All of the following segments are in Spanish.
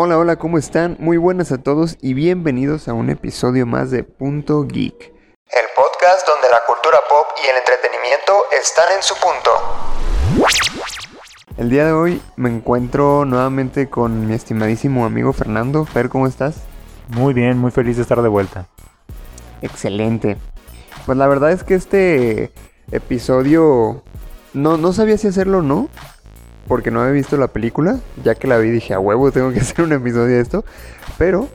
Hola, hola, ¿cómo están? Muy buenas a todos y bienvenidos a un episodio más de Punto Geek. El podcast donde la cultura pop y el entretenimiento están en su punto. El día de hoy me encuentro nuevamente con mi estimadísimo amigo Fernando. Fer, ¿cómo estás? Muy bien, muy feliz de estar de vuelta. Excelente. Pues la verdad es que este episodio no, no sabía si hacerlo o no, porque no había visto la película. Ya que la vi dije, a huevo, tengo que hacer un episodio de esto. Pero,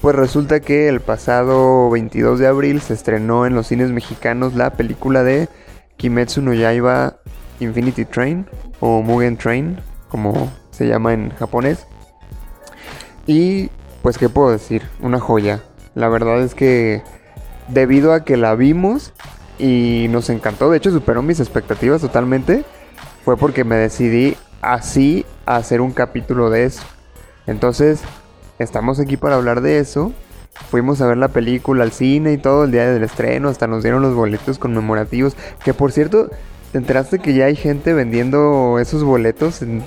pues resulta que el pasado 22 de abril se estrenó en los cines mexicanos la película de Kimetsu no Yaiba Infinity Train o Mugen Train, como se llama en japonés. Y pues, ¿qué puedo decir? Una joya. La verdad es que debido a que la vimos y nos encantó, de hecho superó mis expectativas totalmente, fue porque me decidí así hacer un capítulo de eso. Entonces, estamos aquí para hablar de eso. Fuimos a ver la película al cine y todo el día del estreno, hasta nos dieron los boletos conmemorativos, que por cierto, ¿te enteraste que ya hay gente vendiendo esos boletos en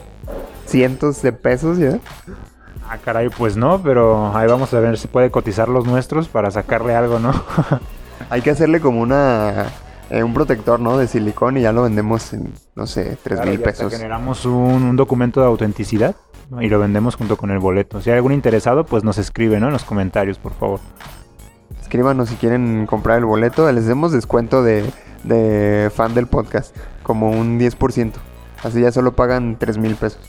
cientos de pesos ya? Ah, caray, pues no, pero ahí vamos a ver si puede cotizar los nuestros para sacarle algo, ¿no? Hay que hacerle como una eh, un protector, ¿no? De silicón y ya lo vendemos en, no sé, tres Claro, mil ya pesos. Generamos un, un documento de autenticidad ¿no? y lo vendemos junto con el boleto. Si hay algún interesado, pues nos escribe, ¿no? En los comentarios, por favor. Escríbanos si quieren comprar el boleto. Les demos descuento de, de fan del podcast, como un 10%. Así ya solo pagan tres mil pesos.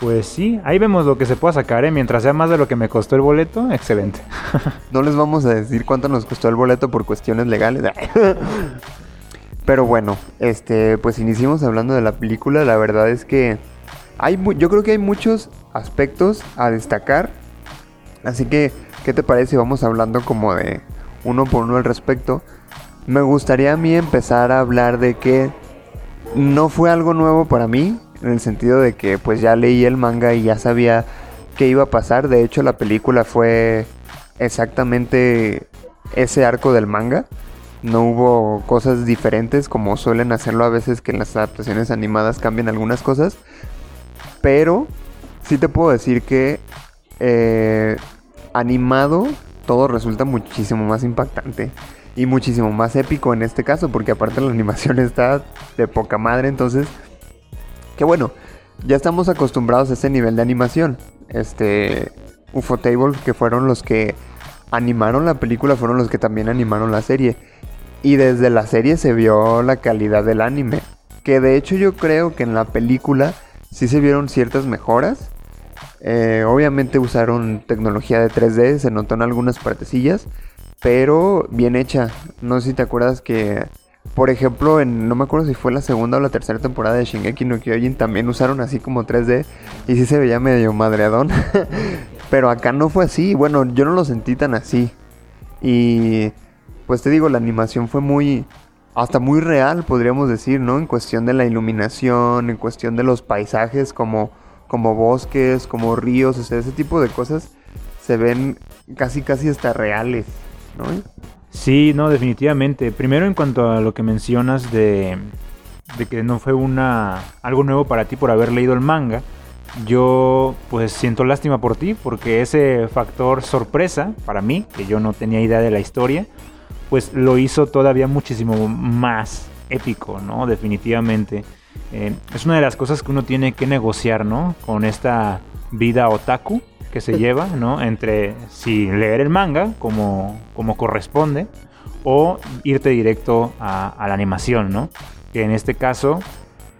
Pues sí, ahí vemos lo que se pueda sacar, ¿eh? Mientras sea más de lo que me costó el boleto, excelente. No les vamos a decir cuánto nos costó el boleto por cuestiones legales. Pero bueno, este, pues iniciamos hablando de la película. La verdad es que hay, yo creo que hay muchos aspectos a destacar. Así que, ¿qué te parece? Vamos hablando como de uno por uno al respecto. Me gustaría a mí empezar a hablar de que no fue algo nuevo para mí, en el sentido de que pues ya leí el manga y ya sabía qué iba a pasar. De hecho, la película fue exactamente ese arco del manga. No hubo cosas diferentes como suelen hacerlo a veces que en las adaptaciones animadas cambian algunas cosas. Pero sí te puedo decir que eh, animado todo resulta muchísimo más impactante y muchísimo más épico en este caso porque aparte la animación está de poca madre entonces que bueno ya estamos acostumbrados a ese nivel de animación. Este Ufotable que fueron los que animaron la película fueron los que también animaron la serie. Y desde la serie se vio la calidad del anime que de hecho yo creo que en la película sí se vieron ciertas mejoras. Eh, obviamente usaron tecnología de 3D, se notó en algunas partecillas, pero bien hecha. No sé si te acuerdas que, por ejemplo, en no me acuerdo si fue la segunda o la tercera temporada de Shingeki no Kyojin también usaron así como 3D y sí se veía medio madreadón. pero acá no fue así. Bueno, yo no lo sentí tan así. Y pues te digo, la animación fue muy hasta muy real, podríamos decir, ¿no? En cuestión de la iluminación, en cuestión de los paisajes como como bosques, como ríos, o sea, ese tipo de cosas se ven casi casi hasta reales, ¿no? Sí, no, definitivamente. Primero en cuanto a lo que mencionas de, que no fue una algo nuevo para ti por haber leído el manga, yo pues siento lástima por ti porque ese factor sorpresa para mí, que yo no tenía idea de la historia, pues lo hizo todavía muchísimo más épico, ¿no? Definitivamente. Eh, es una de las cosas que uno tiene que negociar, ¿no? Con esta vida otaku que se lleva, ¿no? Entre si leer el manga como, como corresponde o irte directo a, la animación, ¿no? Que en este caso,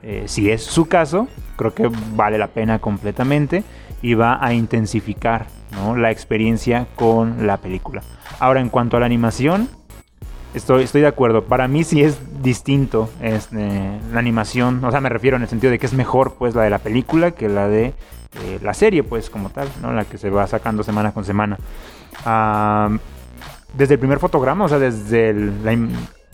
eh, si es su caso, creo que vale la pena completamente y va a intensificar ¿no? la experiencia con la película. Ahora, en cuanto a la animación, Estoy, estoy de acuerdo. Para mí sí es distinto este, la animación. O sea, me refiero en el sentido de que es mejor pues la de la película que la de eh, la serie, pues como tal, ¿no? La que se va sacando semana con semana. Desde el primer fotograma, o sea, desde el,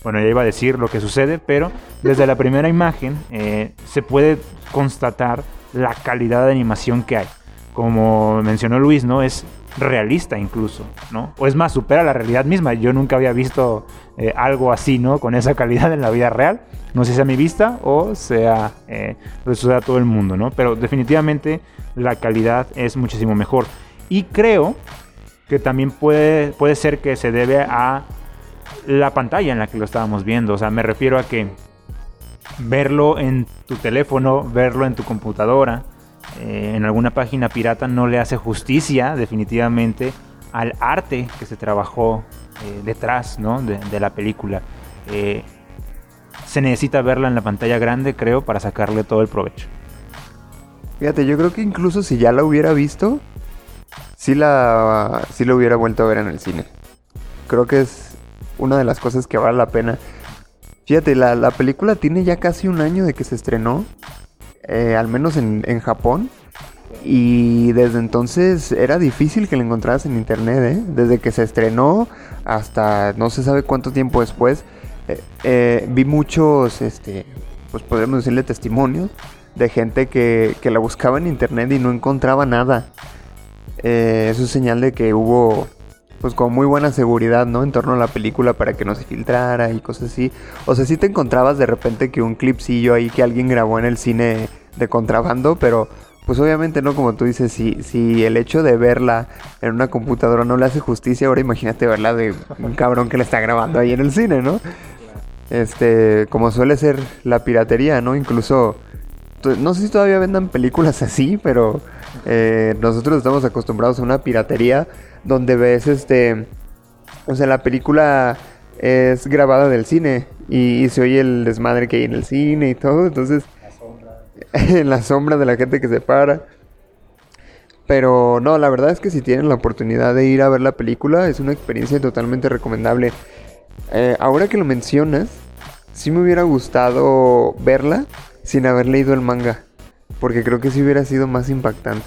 bueno, ya iba a decir lo que sucede, pero desde la primera imagen eh, se puede constatar la calidad de animación que hay. Como mencionó Luis, ¿no? Es realista incluso, ¿no? O es más, supera la realidad misma. Yo nunca había visto eh, algo así, ¿no? Con esa calidad en la vida real. No sé si a mi vista o sea, eh, sucede a todo el mundo, ¿no? Pero definitivamente la calidad es muchísimo mejor. Y creo que también puede, puede ser que se debe a la pantalla en la que lo estábamos viendo. O sea, me refiero a que verlo en tu teléfono, verlo en tu computadora, eh, en alguna página pirata no le hace justicia definitivamente al arte que se trabajó eh, detrás ¿no? de, la película. Eh, se necesita verla en la pantalla grande, creo, para sacarle todo el provecho. Fíjate, yo creo que incluso si ya la hubiera visto, sí la, sí la hubiera vuelto a ver en el cine. Creo que es una de las cosas que vale la pena. Fíjate, la, la película tiene ya casi un año de que se estrenó eh, al menos en, Japón. Y desde entonces era difícil que la encontraras en internet, ¿eh? Desde que se estrenó hasta no se sabe cuánto tiempo después, eh, vi muchos, este, pues podemos decirle testimonios de gente que, que, la buscaba en internet y no encontraba nada. eso es señal de que hubo pues con muy buena seguridad, ¿no? En torno a la película para que no se filtrara y cosas así. O sea, sí te encontrabas de repente que un clipsillo ahí que alguien grabó en el cine de contrabando, pero pues obviamente no, como tú dices, si, si el hecho de verla en una computadora no le hace justicia, ahora imagínate verla de un cabrón que la está grabando ahí en el cine, ¿no? Este, como suele ser la piratería, ¿no? Incluso, no sé si todavía vendan películas así, pero eh, nosotros estamos acostumbrados a una piratería donde ves este, o sea, la película es grabada del cine y, se oye el desmadre que hay en el cine y todo, entonces en la sombra de la gente que se para. Pero no, la verdad es que si tienen la oportunidad de ir a ver la película, es una experiencia totalmente recomendable. Eh, ahora que lo mencionas, sí me hubiera gustado verla sin haber leído el manga. Porque creo que sí hubiera sido más impactante.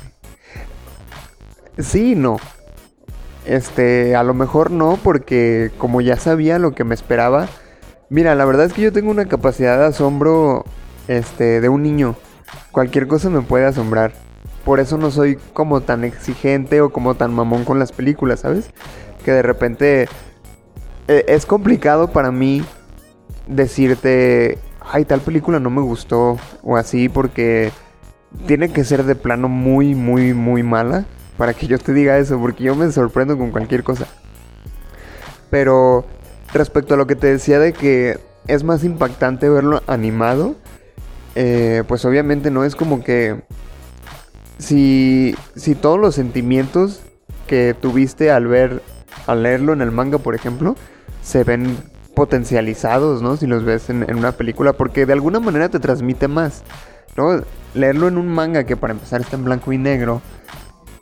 Sí, no. Este, a lo mejor no, porque como ya sabía lo que me esperaba. Mira, la verdad es que yo tengo una capacidad de asombro, este, de un niño. Cualquier cosa me puede asombrar. Por eso no soy como tan exigente o como tan mamón con las películas, ¿sabes? Que de repente eh, es complicado para mí decirte, ay, tal película no me gustó o así, porque tiene que ser de plano muy, muy, muy mala para que yo te diga eso, porque yo me sorprendo con cualquier cosa. Pero respecto a lo que te decía de que es más impactante verlo animado, eh, pues obviamente no es como que si, si todos los sentimientos que tuviste al ver, al leerlo en el manga, por ejemplo, se ven potencializados, ¿no? Si los ves en, una película, porque de alguna manera te transmite más, ¿no? Leerlo en un manga que para empezar está en blanco y negro,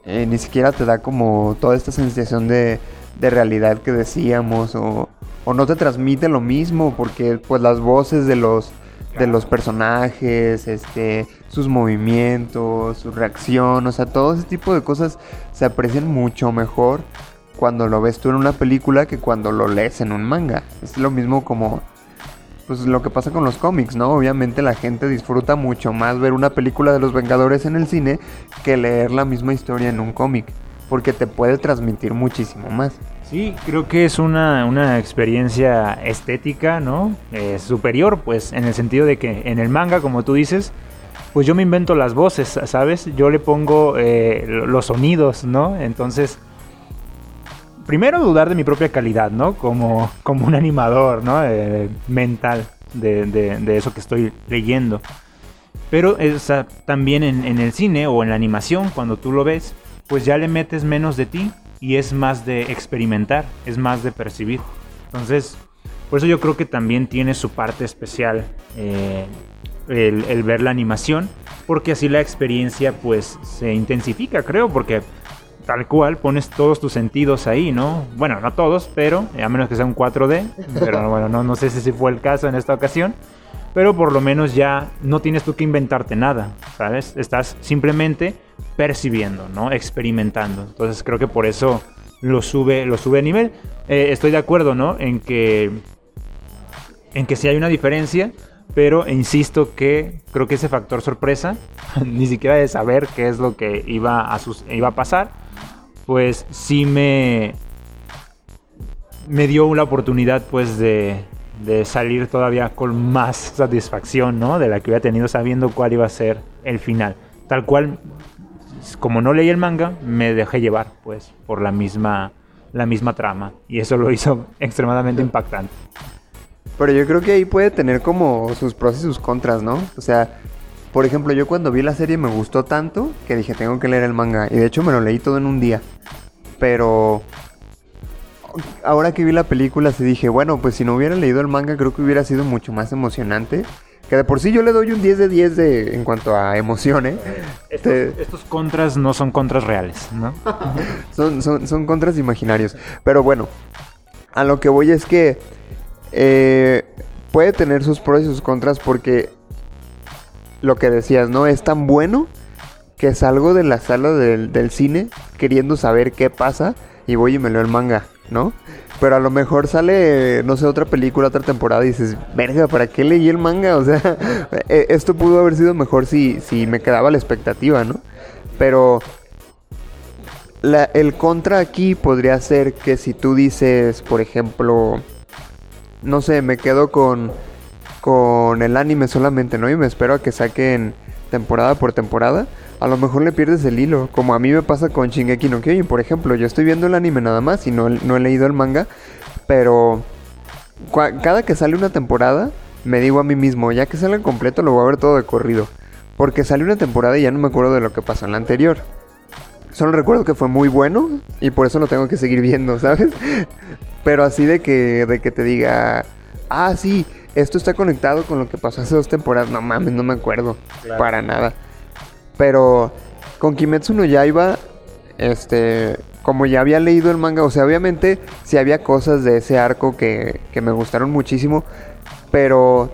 eh, ni siquiera te da como toda esta sensación de, de realidad que decíamos o, o, no te transmite lo mismo porque pues las voces de los de los personajes, este, sus movimientos, su reacción, o sea, todo ese tipo de cosas se aprecian mucho mejor cuando lo ves tú en una película que cuando lo lees en un manga. Es lo mismo como pues lo que pasa con los cómics, ¿no? Obviamente la gente disfruta mucho más ver una película de los Vengadores en el cine que leer la misma historia en un cómic, porque te puede transmitir muchísimo más. Sí, creo que es una, una experiencia estética, ¿no? Eh, superior, pues, en el sentido de que en el manga, como tú dices, pues yo me invento las voces, ¿sabes? Yo le pongo eh, los sonidos, ¿no? Entonces primero dudar de mi propia calidad, ¿no? Como, como un animador, ¿no? Eh, mental de, eso que estoy leyendo. Pero también en, en, el cine o en la animación, cuando tú lo ves, pues ya le metes menos de ti y es más de experimentar, es más de percibir. Entonces, por eso yo creo que también tiene su parte especial eh, el, el ver la animación, porque así la experiencia pues se intensifica, creo, porque tal cual, pones todos tus sentidos ahí, ¿no? Bueno, no todos, pero a menos que sea un 4D, pero bueno, no, no sé si fue el caso en esta ocasión, pero por lo menos ya no tienes tú que inventarte nada, ¿sabes? Estás simplemente percibiendo, ¿no? Experimentando. Entonces creo que por eso lo sube, lo sube a nivel. Eh, estoy de acuerdo, ¿no? En que, en que sí hay una diferencia, pero insisto que creo que ese factor sorpresa, ni siquiera de saber qué es lo que iba a, iba a pasar, pues sí me, me dio la oportunidad pues de, de salir todavía con más satisfacción, ¿no? De la que había tenido sabiendo cuál iba a ser el final. Tal cual, como no leí el manga, me dejé llevar, pues, por la misma, la misma trama. Y eso lo hizo extremadamente impactante. Pero yo creo que ahí puede tener como sus pros y sus contras, ¿no? O sea, por ejemplo, yo cuando vi la serie me gustó tanto que dije, tengo que leer el manga. Y de hecho me lo leí todo en un día. Pero ahora que vi la película, sí dije, bueno, pues si no hubiera leído el manga, creo que hubiera sido mucho más emocionante. Que de por sí yo le doy un 10 de 10 de, en cuanto a emoción, ¿eh? Estos, Te- estos contras no son contras reales, ¿no? son, son, son contras imaginarios. Pero bueno, a lo que voy es que eh, puede tener sus pros y sus contras porque lo que decías, ¿no? Es tan bueno que salgo de la sala del, cine queriendo saber qué pasa y voy y me leo el manga, ¿no? Pero a lo mejor sale, no sé, otra película, otra temporada y dices, verga, ¿para qué leí el manga? O sea, eh, esto pudo haber sido mejor si, si me quedaba la expectativa, ¿no? Pero la- el contra aquí podría ser que si tú dices, por ejemplo, no sé, me quedo con, con el anime solamente, ¿no? Y me espero a que saquen temporada por temporada. A lo mejor le pierdes el hilo, como a mí me pasa con Shingeki no Kyojin, por ejemplo. Yo estoy viendo el anime nada más y no, no he leído el manga, pero cada que sale una temporada, me digo a mí mismo, ya que salga completo lo voy a ver todo de corrido. Porque sale una temporada y ya no me acuerdo de lo que pasó en la anterior. Solo recuerdo que fue muy bueno y por eso lo tengo que seguir viendo, ¿sabes? Pero así de que, de que te diga, ah, sí, esto está conectado con lo que pasó hace dos temporadas. No mames, no me acuerdo. Para nada. Pero con Kimetsu no Yaiba, este, como ya había leído el manga, o sea, obviamente sí había cosas de ese arco que, que me gustaron muchísimo, pero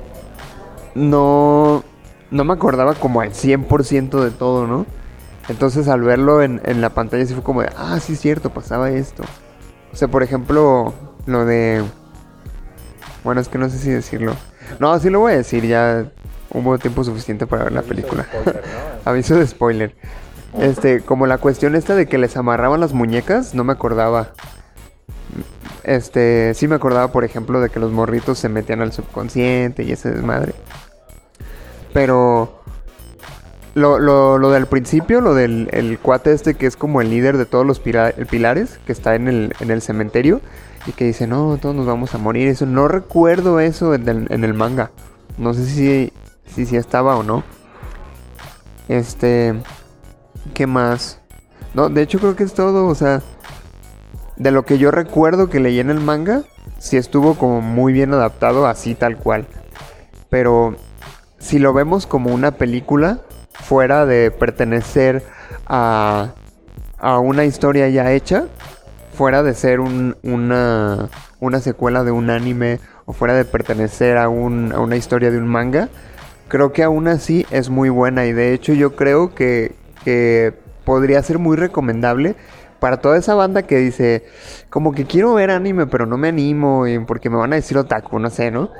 no, no me acordaba como al 100% de todo, ¿no? Entonces al verlo en, en la pantalla sí fue como de, ah, sí es cierto, pasaba esto. O sea, por ejemplo, lo de... Bueno, es que no sé si decirlo. No, sí lo voy a decir, ya hubo tiempo suficiente para ver la película. Aviso de spoiler. Este, como la cuestión esta de que les amarraban las muñecas, no me acordaba. Este, sí me acordaba, por ejemplo, de que los morritos se metían al subconsciente y ese desmadre. Pero lo, lo, lo del principio, lo del el cuate este que es como el líder de todos los pila- pilares, que está en el, en el cementerio y que dice, no, todos nos vamos a morir. Eso no recuerdo eso en el, manga. No sé si, si, si estaba o no. Este, ¿qué más? No, de hecho creo que es todo, o sea, de lo que yo recuerdo que leí en el manga, sí estuvo como muy bien adaptado así tal cual. Pero si lo vemos como una película, fuera de pertenecer a, a una historia ya hecha, fuera de ser un- una, una secuela de un anime o fuera de pertenecer a, un- a una historia de un manga, creo que aún así es muy buena y de hecho yo creo que, que podría ser muy recomendable para toda esa banda que dice, como que quiero ver anime pero no me animo y porque me van a decir otaku, no sé, ¿no?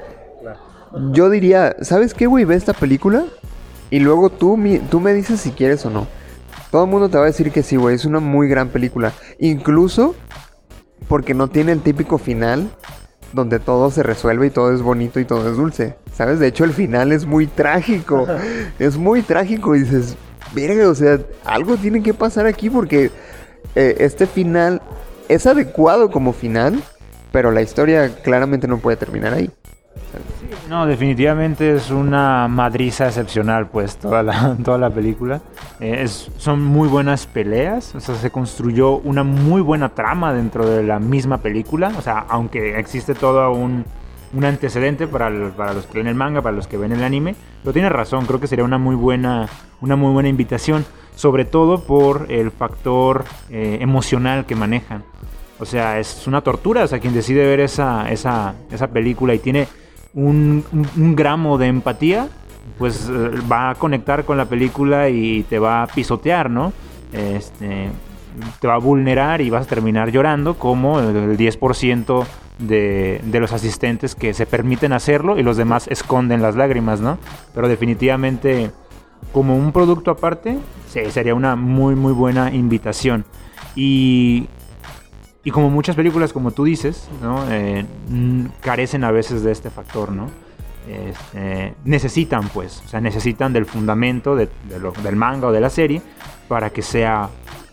Yo diría, ¿sabes qué, güey? Ve esta película y luego tú, mi- tú me dices si quieres o no. Todo el mundo te va a decir que sí, güey. Es una muy gran película. Incluso porque no tiene el típico final donde todo se resuelve y todo es bonito y todo es dulce. ¿Sabes? De hecho, el final es muy trágico. es muy trágico y dices, verga, o sea, algo tiene que pasar aquí porque eh, este final es adecuado como final, pero la historia claramente no puede terminar ahí. No, definitivamente es una madriza excepcional, pues, toda la, toda la película. Eh, son muy buenas peleas, o sea, se construyó una muy buena trama dentro de la misma película, o sea, aunque existe todo un, un antecedente para, para los que leen el manga, para los que ven el anime, pero tienes razón, creo que sería una muy buena, una muy buena invitación, sobre todo por el factor eh, emocional que manejan. O sea, es una tortura. O sea, quien decide ver esa, esa, esa película y tiene un, gramo de empatía, pues eh, va a conectar con la película y te va a pisotear, ¿no? Este, te va a vulnerar y vas a terminar llorando como el 10% de, de los asistentes que se permiten hacerlo y los demás esconden las lágrimas, ¿no? Pero definitivamente como un producto aparte, sí, sería una muy muy buena invitación. Y, y como muchas películas, como tú dices, ¿no? Eh, carecen a veces de este factor, ¿no? Este, necesitan, pues, o sea, necesitan del fundamento de lo- del manga o de la serie para que sea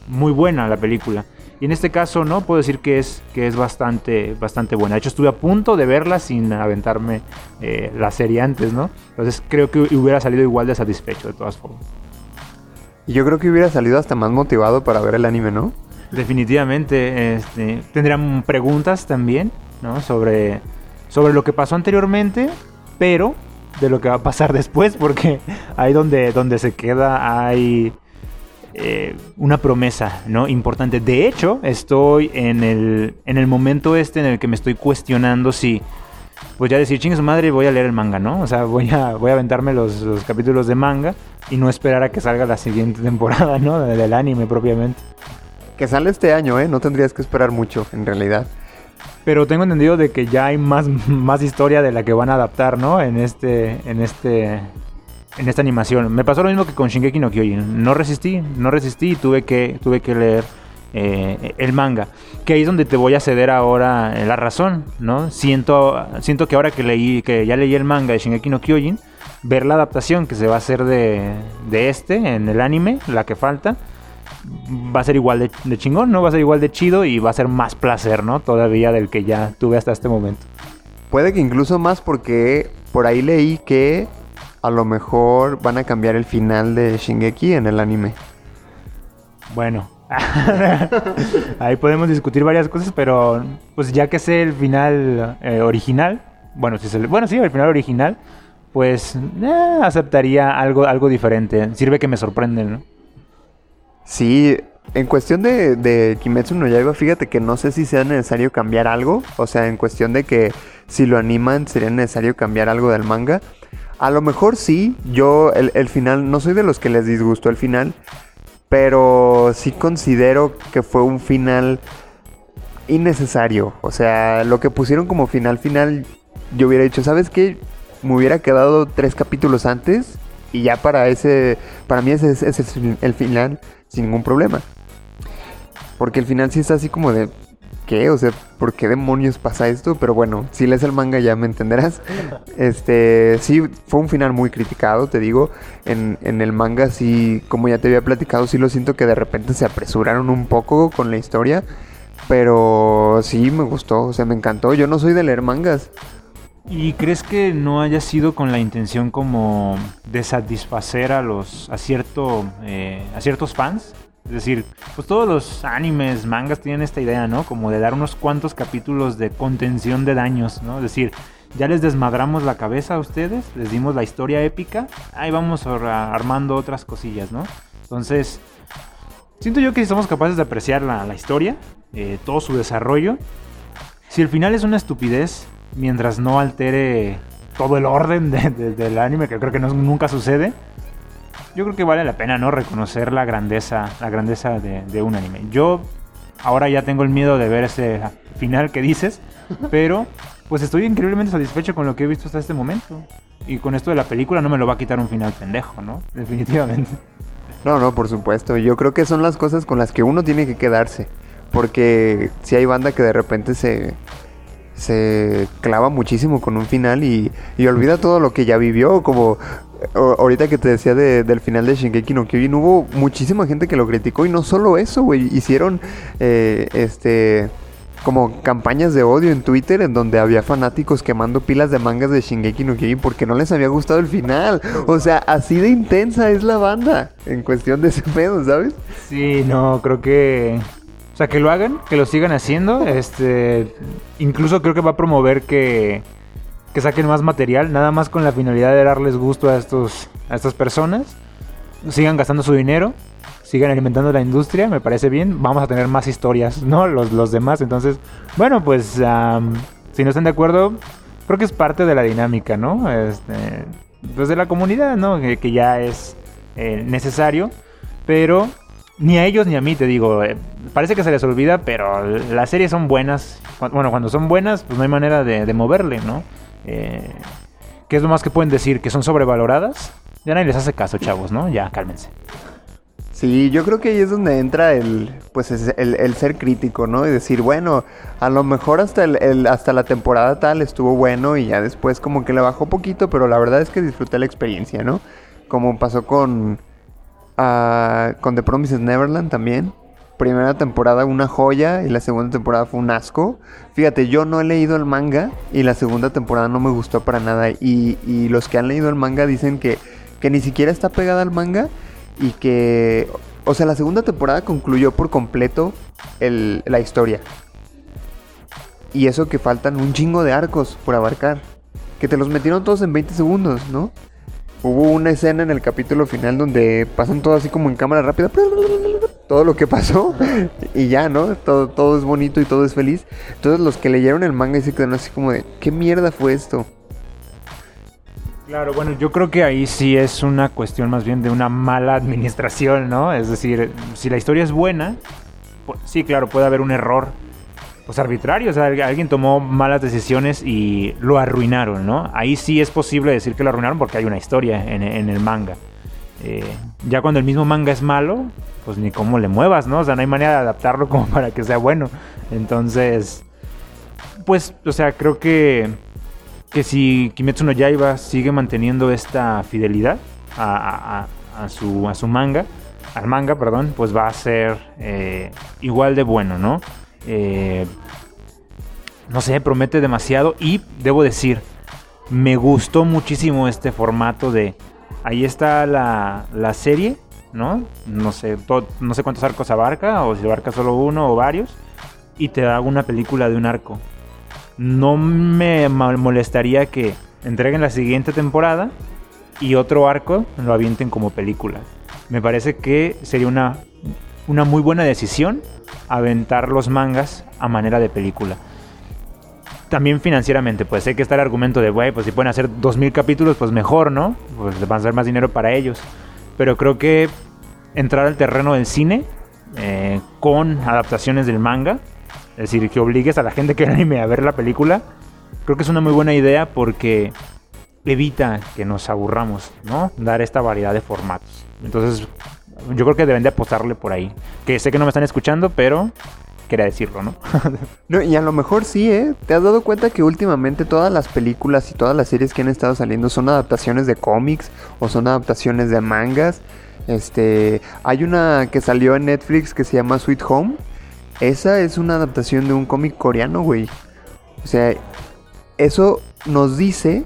muy buena la película. Y en este caso, no puedo decir que es, que es bastante, bastante buena. De hecho, estuve a punto de verla sin aventarme eh, la serie antes, ¿no? Entonces creo que hubiera salido igual de satisfecho, de todas formas. Y yo creo que hubiera salido hasta más motivado para ver el anime, ¿no? Definitivamente, este, tendrían preguntas también, ¿no? Sobre, sobre lo que pasó anteriormente, pero de lo que va a pasar después, porque ahí donde, donde se queda hay eh, una promesa, ¿no? Importante. De hecho, estoy en el, en el momento este en el que me estoy cuestionando si, pues ya decir, chingue su madre, voy a leer el manga, ¿no? O sea, voy a, voy a aventarme los, los capítulos de manga y no esperar a que salga la siguiente temporada, ¿no? Del anime propiamente. Que sale este año, ¿eh? No tendrías que esperar mucho, en realidad. Pero tengo entendido de que ya hay más, más historia de la que van a adaptar, ¿no? En este, en este, en esta animación. Me pasó lo mismo que con Shingeki no Kyojin. No resistí, no resistí y tuve que, tuve que leer eh, el manga. Que ahí es donde te voy a ceder ahora eh, la razón, ¿no? Siento, siento que ahora que leí, que ya leí el manga de Shingeki no Kyojin, ver la adaptación que se va a hacer de, de este en el anime, la que falta va a ser igual de, de chingón, ¿no? Va a ser igual de chido y va a ser más placer, ¿no? Todavía del que ya tuve hasta este momento. Puede que incluso más porque por ahí leí que a lo mejor van a cambiar el final de Shingeki en el anime. Bueno. Ahí podemos discutir varias cosas, pero pues ya que sé el final eh, original, bueno, si se le- bueno, sí, el final original, pues eh, aceptaría algo, algo diferente. Sirve que me sorprende, ¿no? Sí, en cuestión de, de Kimetsu no Yaiba, fíjate que no sé si sea necesario cambiar algo. O sea, en cuestión de que si lo animan sería necesario cambiar algo del manga. A lo mejor sí, yo el, el final, no soy de los que les disgustó el final, pero sí considero que fue un final innecesario. O sea, lo que pusieron como final final, yo hubiera dicho, ¿sabes qué? Me hubiera quedado tres capítulos antes y ya para ese, para mí ese, es- el final sin ningún problema. Porque el final sí está así como de, ¿qué? O sea, ¿por qué demonios pasa esto? Pero bueno, si lees el manga ya me entenderás. Este, sí, fue un final muy criticado, te digo. En, en el manga sí, como ya te había platicado, sí lo siento que de repente se apresuraron un poco con la historia. Pero sí me gustó, o sea, me encantó. Yo no soy de leer mangas. ¿Y crees que no haya sido con la intención como de satisfacer a los a cierto eh, a ciertos fans? Es decir, pues todos los animes, mangas tienen esta idea, ¿no? Como de dar unos cuantos capítulos de contención de daños, ¿no? Es decir, ya les desmadramos la cabeza a ustedes, les dimos la historia épica, ahí vamos armando otras cosillas, ¿no? Entonces, siento yo que somos capaces de apreciar la, la historia, eh, todo su desarrollo, si el final es una estupidez, mientras no altere todo el orden de- de- del anime, que creo que nunca sucede, yo creo que vale la pena, ¿no? Reconocer la grandeza, la grandeza de, de un anime. Yo ahora ya tengo el miedo de ver ese final que dices, pero pues estoy increíblemente satisfecho con lo que he visto hasta este momento. Y con esto de la película no me lo va a quitar un final pendejo, ¿no? Definitivamente. No, no, por supuesto. Yo creo que son las cosas con las que uno tiene que quedarse. Porque si hay banda que de repente se, se clava muchísimo con un final y, y olvida todo lo que ya vivió. Como ahorita que te decía de- del final de Shingeki no Kyojin, hubo muchísima gente que lo criticó y no solo eso, güey. Hicieron eh, este como campañas de odio en Twitter en donde había fanáticos quemando pilas de mangas de Shingeki no Kyojin porque no les había gustado el final. O sea, así de intensa es la banda en cuestión de ese pedo, ¿sabes? Sí, no, creo que. O sea, que lo hagan, que lo sigan haciendo. Este. Incluso creo que va a promover que. Que saquen más material, nada más con la finalidad de darles gusto a estos. a estas personas. Sigan gastando su dinero. Sigan alimentando la industria, me parece bien. Vamos a tener más historias, ¿no? Los, los demás. Entonces, bueno, pues. si no están de acuerdo, creo que es parte de la dinámica, ¿no? Este, pues de la comunidad, ¿no? Que, que ya es eh, necesario. Pero ni a ellos ni a mí, te digo. eh, parece que se les olvida, pero las series son buenas. Bueno, cuando son buenas, pues no hay manera de, moverle, ¿no? Eh, ¿Qué es lo más que pueden decir? ¿Que son sobrevaloradas? Ya nadie les hace caso, chavos, ¿no? Ya, cálmense. Sí, yo creo que ahí es donde entra el, pues es el, el ser crítico, ¿no? Y decir, bueno, a lo mejor hasta el, el- hasta la temporada tal estuvo bueno y ya después como que le bajó poquito, pero la verdad es que disfruté la experiencia, ¿no? Como pasó con, ah, con The Promises Neverland también. Primera temporada una joya y la segunda temporada fue un asco. Fíjate, yo no he leído el manga y la segunda temporada no me gustó para nada. Y, y los que han leído el manga dicen que, que ni siquiera está pegada al manga y que, o sea, la segunda temporada concluyó por completo el- la historia. Y eso que faltan un chingo de arcos por abarcar. Que te los metieron todos en 20 segundos, ¿no? Hubo una escena en el capítulo final donde pasan todo así como en cámara rápida. Todo lo que pasó. Y ya, ¿no? Todo, es bonito y todo es feliz. Entonces los que leyeron el manga se quedaron así como de, ¿qué mierda fue esto? Claro, bueno, yo creo que ahí sí es una cuestión más bien de una mala administración, ¿no? Es decir, si la historia es buena, sí, claro, puede haber un error, pues arbitrario, o sea, al- alguien tomó malas decisiones y lo arruinaron, ¿no? Ahí sí es posible decir que lo arruinaron porque hay una historia en, el manga. Eh, ya cuando el mismo manga es malo, pues ni cómo le muevas, ¿no? O sea, no hay manera de adaptarlo como para que sea bueno. Entonces, pues, o sea, creo que que si Kimetsu no Yaiba sigue manteniendo esta fidelidad a- a su, a su manga, al manga, perdón, pues va a ser eh, igual de bueno, ¿no? Eh, no sé, promete demasiado y debo decir, me gustó muchísimo este formato de, ahí está la, la serie, ¿no? No sé, no sé cuántos arcos abarca, o si abarca solo uno o varios, y te hago una película de un arco no me molestaría que entreguen la siguiente temporada y otro arco lo avienten como película. Me parece que sería una, una muy buena decisión aventar los mangas a manera de película. También financieramente, pues sé que está el argumento de, güey, pues si pueden hacer 2.000 capítulos, pues mejor, ¿no? Pues van a ser más dinero para ellos. Pero creo que entrar al terreno del cine eh, con adaptaciones del manga es decir, que obligues a la gente que anime a ver la película, creo que es una muy buena idea porque evita que nos aburramos, ¿no? Dar esta variedad de formatos. Entonces, yo creo que deben de apostarle por ahí. Que sé que no me están escuchando, pero quería decirlo, ¿no? No, y a lo mejor sí, ¿eh? ¿Te has dado cuenta que últimamente todas las películas y todas las series que han estado saliendo son adaptaciones de cómics o son adaptaciones de mangas? Este, hay una que salió en Netflix que se llama Sweet Home. Esa es una adaptación de un cómic coreano, güey. O sea, eso nos dice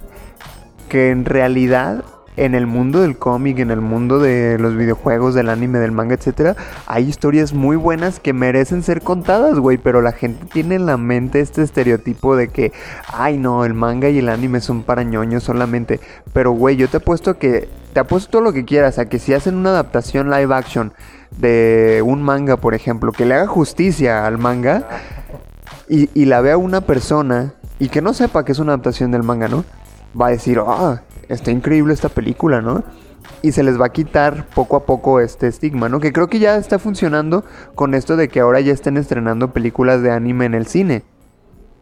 que en realidad en el mundo del cómic, en el mundo de los videojuegos, del anime, del manga, etcétera, hay historias muy buenas que merecen ser contadas, güey, pero la gente tiene en la mente este estereotipo de que, ay, no, el manga y el anime son para ñoños solamente. Pero, güey, yo te apuesto que, te apuesto todo lo que quieras a que si hacen una adaptación live action de un manga, por ejemplo, que le haga justicia al manga y, y la vea una persona y que no sepa que es una adaptación del manga, ¿no? Va a decir, ah, está increíble esta película, ¿no? Y se les va a quitar poco a poco este estigma, ¿no? Que creo que ya está funcionando con esto de que ahora ya estén estrenando películas de anime en el cine.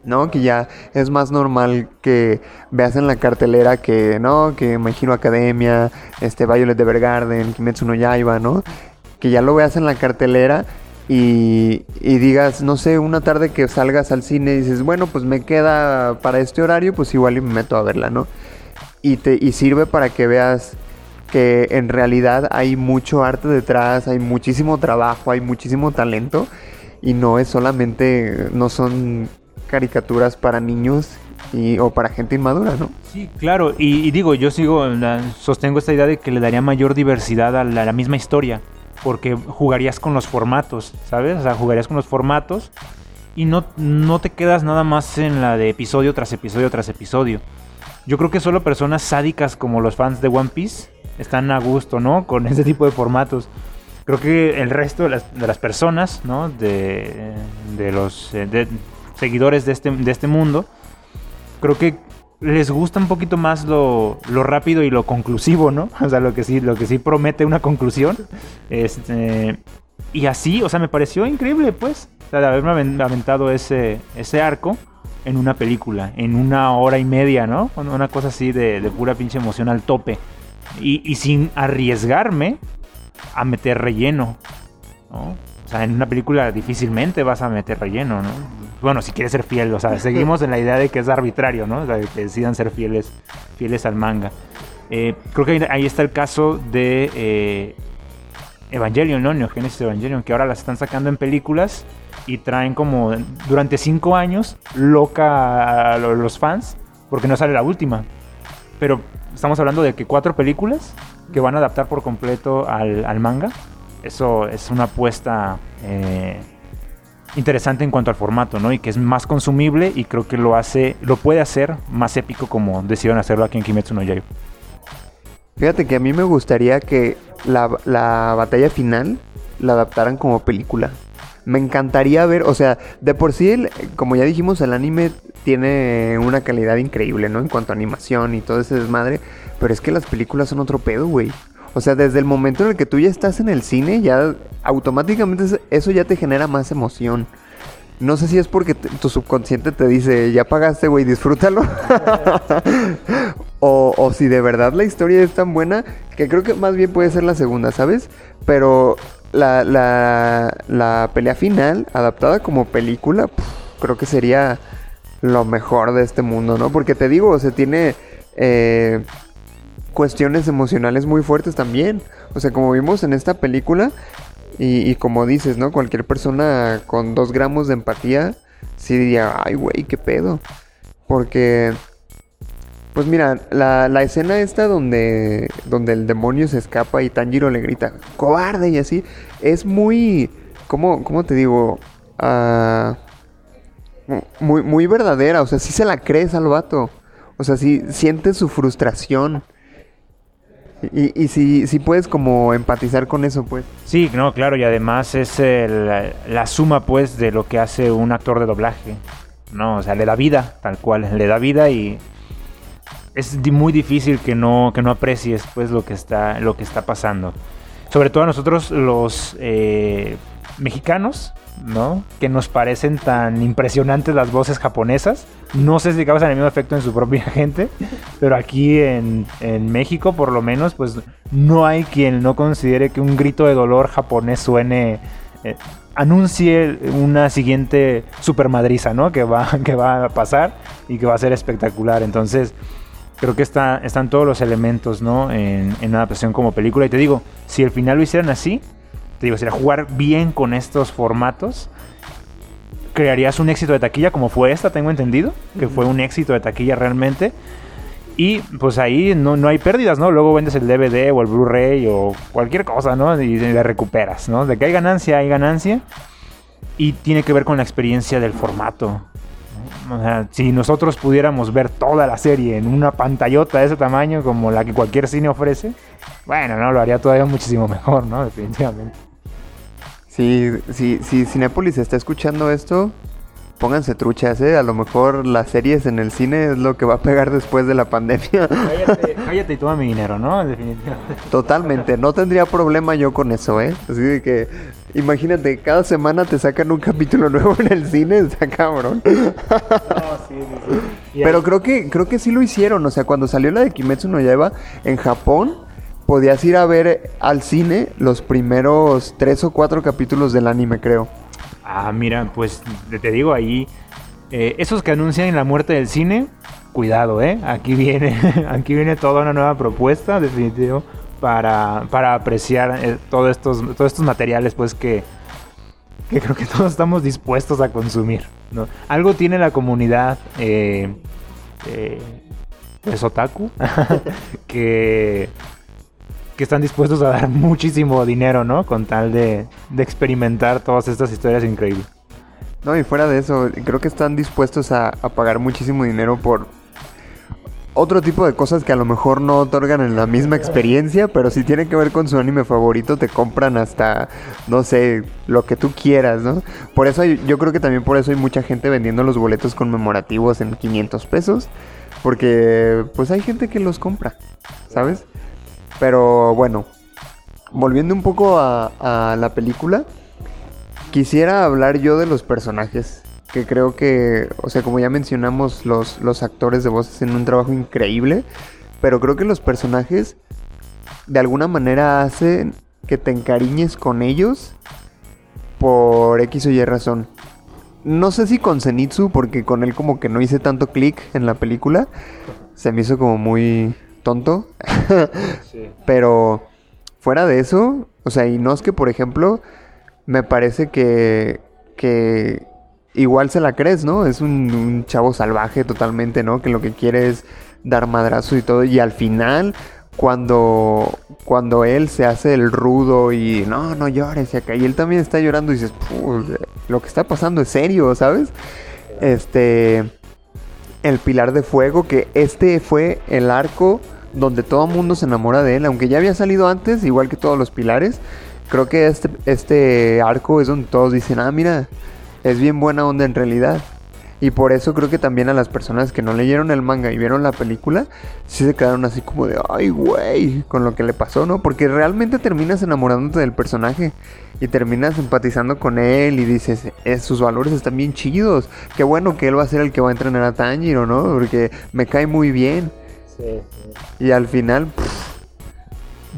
¿No? Que ya es más normal que veas en la cartelera que, ¿no? Que My Academia, este, Violet Evergarden, Kimetsu no Yaiba, ¿no? Que ya lo veas en la cartelera y, y digas, no sé, una tarde que salgas al cine y dices, bueno, pues me queda para este horario, pues igual y me meto a verla, ¿no? Y, te, y sirve para que veas que en realidad hay mucho arte detrás, hay muchísimo trabajo, hay muchísimo talento y no es solamente, no son caricaturas para niños y, o para gente inmadura, ¿no? Sí, claro, y, y digo, yo sigo, sostengo esta idea de que le daría mayor diversidad a la, a la misma historia, porque jugarías con los formatos, ¿sabes? O sea, jugarías con los formatos y no, no te quedas nada más en la de episodio tras episodio tras episodio. Yo creo que solo personas sádicas como los fans de One Piece están a gusto, ¿no? Con ese tipo de formatos. Creo que el resto de las, de las personas, ¿no? De, de los eh, seguidores de este, de este mundo, creo que les gusta un poquito más lo, lo rápido y lo conclusivo, ¿no? O sea, lo que sí, lo que sí promete una conclusión. Este, y así, o sea, me pareció increíble, pues. O sea, de haberme aven- aventado ese, ese arco en una película, en una hora y media, ¿no? Una cosa así de, de pura pinche emoción al tope. Y, y sin arriesgarme a meter relleno, ¿no? O sea, en una película difícilmente vas a meter relleno, ¿no? Bueno, si quieres ser fiel, o sea, seguimos en la idea de que es arbitrario, ¿no? O sea, que decidan ser fieles, fieles al manga. Eh, creo que ahí, está el caso de eh, Evangelion, ¿no? Neogenesis Evangelion, que ahora las están sacando en películas y traen como durante cinco años loca a los fans porque no sale la última. Pero estamos hablando de que cuatro películas que van a adaptar por completo al manga eso es una apuesta eh, interesante en cuanto al formato, ¿no? Y que es más consumible y creo que lo hace, lo puede hacer más épico como decidieron hacerlo aquí en Kimetsu no Yaiba. Fíjate que a mí me gustaría que la, la batalla final la adaptaran como película. Me encantaría ver, o sea, de por sí, como ya dijimos, el anime tiene una calidad increíble, ¿no? En cuanto a animación y todo ese desmadre. Pero es que las películas son otro pedo, güey. O sea, desde el momento en el que tú ya estás en el cine, ya automáticamente eso ya te genera más emoción. No sé si es porque tu subconsciente te dice, ya pagaste, güey, disfrútalo. o, si de verdad la historia es tan buena, que creo que más bien puede ser la segunda, ¿sabes? Pero la, la, la pelea final, adaptada como película, creo que sería lo mejor de este mundo, ¿no? Porque te digo, o sea, tiene... Eh, cuestiones emocionales muy fuertes también. O sea, como vimos en esta película, y, como dices, ¿no? Cualquier persona con dos gramos de empatía, sí diría, ay, güey, qué pedo. Porque, pues mira, la, la, escena esta donde, donde el demonio se escapa y Tanjiro le grita, cobarde y así, es muy, ¿cómo, cómo te digo? Uh, muy, muy verdadera, o sea, sí se la crees al vato. O sea, sí sientes su frustración. Y, y si, si, puedes como empatizar con eso, pues. Sí, no, claro, y además es la suma, pues, de lo que hace un actor de doblaje. No, o sea, le da vida, tal cual, le da vida y es muy difícil que no, que no aprecies, pues, lo que está, lo que está pasando. Sobre todo a nosotros los eh, mexicanos, ¿no? Que nos parecen tan impresionantes las voces japonesas. No sé si causan el mismo efecto en su propia gente, pero aquí en, México, por lo menos, pues no hay quien no considere que un grito de dolor japonés suene. Eh, anuncie una siguiente supermadriza, ¿no? Que va, que va a pasar y que va a ser espectacular. Entonces, creo que está, están todos los elementos, ¿no? En, en adaptación como película. Y te digo, si el final lo hicieran así, te digo, sería jugar bien con estos formatos. Crearías un éxito de taquilla como fue esta, tengo entendido, que fue un éxito de taquilla realmente. Y pues ahí no, no hay pérdidas, ¿no? Luego vendes el DVD o el Blu-ray o cualquier cosa, ¿no? Y le recuperas, ¿no? De que hay ganancia, hay ganancia. Y tiene que ver con la experiencia del formato. O sea, si nosotros pudiéramos ver toda la serie en una pantallota de ese tamaño como la que cualquier cine ofrece, bueno, no, lo haría todavía muchísimo mejor, ¿no? Definitivamente. Si, si, si Cinepolis está escuchando esto, pónganse truchas, ¿eh? A lo mejor las series en el cine es lo que va a pegar después de la pandemia. Cállate, cállate y toma mi dinero, ¿no? Definitivamente. Totalmente, no tendría problema yo con eso, ¿eh? Así de que, imagínate, cada semana te sacan un capítulo nuevo en el cine, está cabrón. No, sí, sí, Pero creo que, creo que sí lo hicieron, o sea, cuando salió la de Kimetsu no Yaiba en Japón podías ir a ver al cine los primeros tres o cuatro capítulos del anime, creo. Ah, mira, pues te digo ahí, eh, esos que anuncian la muerte del cine, cuidado, ¿eh? Aquí viene, aquí viene toda una nueva propuesta, definitivo, para, para apreciar eh, todos, estos, todos estos materiales, pues que, que creo que todos estamos dispuestos a consumir. ¿no? Algo tiene la comunidad eh, eh, pues otaku que que están dispuestos a dar muchísimo dinero, ¿no? Con tal de, experimentar todas estas historias increíbles. No, y fuera de eso, creo que están dispuestos a, pagar muchísimo dinero por otro tipo de cosas que a lo mejor no otorgan en la misma experiencia, pero si tiene que ver con su anime favorito, te compran hasta, no sé, lo que tú quieras, ¿no? Por eso yo creo que también por eso hay mucha gente vendiendo los boletos conmemorativos en 500 pesos, porque pues hay gente que los compra, ¿sabes? Pero bueno, volviendo un poco a, la película, quisiera hablar yo de los personajes. Que creo que, o sea, como ya mencionamos, los, los actores de voz hacen un trabajo increíble. Pero creo que los personajes de alguna manera hacen que te encariñes con ellos por X o Y razón. No sé si con Zenitsu, porque con él como que no hice tanto clic en la película. Se me hizo como muy tonto. Pero fuera de eso, o sea, y no es que, por ejemplo, me parece que, que igual se la crees, ¿no? Es un, un chavo salvaje totalmente, ¿no? Que lo que quiere es dar madrazo y todo. Y al final, cuando, cuando él se hace el rudo y no, no llores y acá, y él también está llorando y dices, "Puh, lo que está pasando es serio, ¿sabes? Este, el pilar de fuego, que este fue el arco donde todo mundo se enamora de él, aunque ya había salido antes, igual que todos los pilares. Creo que este, este arco es donde todos dicen, ah, mira, es bien buena onda en realidad. Y por eso creo que también a las personas que no leyeron el manga y vieron la película, sí se quedaron así como de, ay, güey, con lo que le pasó, ¿no? Porque realmente terminas enamorándote del personaje y terminas empatizando con él y dices, "Eh, sus valores están bien chidos. Qué bueno que él va a ser el que va a entrenar a Tanjiro, ¿no? Porque me cae muy bien. Y al final, pff,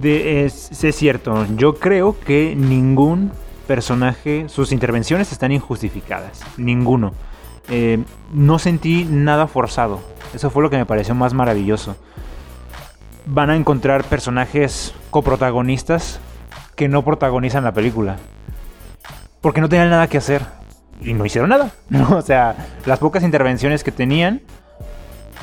De- es, cierto, yo creo que ningún personaje, sus intervenciones están injustificadas. Ninguno. Eh, no sentí nada forzado. Eso fue lo que me pareció más maravilloso. Van a encontrar personajes coprotagonistas que no protagonizan la película. Porque no tenían nada que hacer. Y no hicieron nada. O sea, las pocas intervenciones que tenían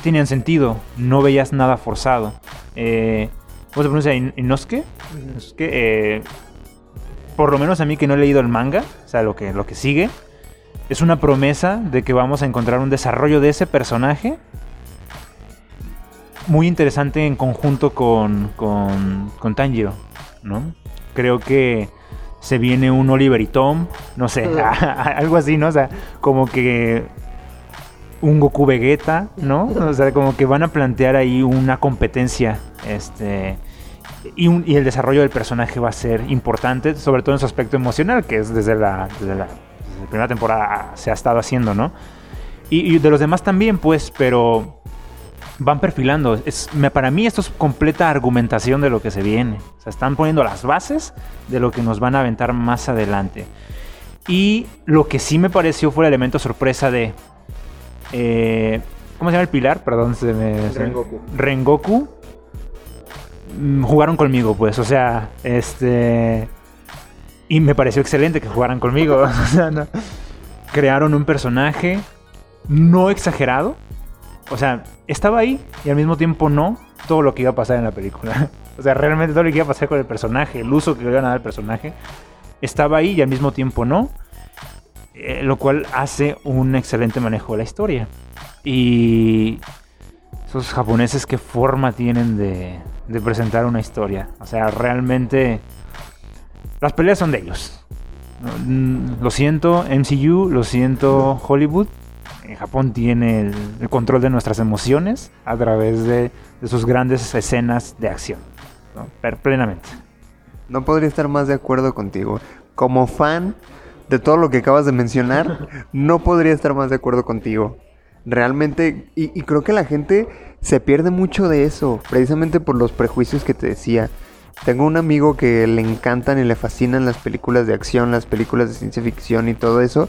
tenían sentido. No veías nada forzado. Eh, ¿Cómo se pronuncia? In- Inosuke. Inosuke, eh, por lo menos a mí que no he leído el manga, o sea, lo que, lo que sigue, es una promesa de que vamos a encontrar un desarrollo de ese personaje muy interesante en conjunto con, con, con Tanjiro, ¿no? Creo que se viene un Oliver y Tom, no sé, algo así, ¿no? O sea, como que un Goku Vegeta, ¿no? O sea, como que van a plantear ahí una competencia, este... Y, el desarrollo del personaje va a ser importante, sobre todo en su aspecto emocional, que es desde la, primera temporada se ha estado haciendo, ¿no? Y, de los demás también, pues, pero van perfilando. Es, para mí esto es completa argumentación de lo que se viene. O sea, están poniendo las bases de lo que nos van a aventar más adelante. Y lo que sí me pareció fue el elemento sorpresa de... eh, ¿Cómo se llama el pilar? Perdón, se me... Rengoku. Rengoku. Mm, Jugaron conmigo, pues, o sea, este... Y me pareció excelente que jugaran conmigo. o sea, no- Crearon un personaje no exagerado. O sea, estaba ahí y al mismo tiempo no todo lo que iba a pasar en la película. O sea, realmente todo lo que iba a pasar con el personaje, el uso que le iban a dar al personaje, estaba ahí y al mismo tiempo no. Eh, lo cual hace un excelente manejo de la historia. Y esos japoneses, qué forma tienen de, presentar una historia. O sea, realmente las peleas son de ellos. Mm, Lo siento, MCU, lo siento, Hollywood. En Japón tiene el, control de nuestras emociones a través de, sus grandes escenas de acción. Plenamente. no podría estar más de acuerdo contigo. Como fan de todo lo que acabas de mencionar, no podría estar más de acuerdo contigo. Realmente, y, creo que la gente se pierde mucho de eso, precisamente por los prejuicios que te decía. Tengo un amigo que le encantan y le fascinan las películas de acción, las películas de ciencia ficción y todo eso.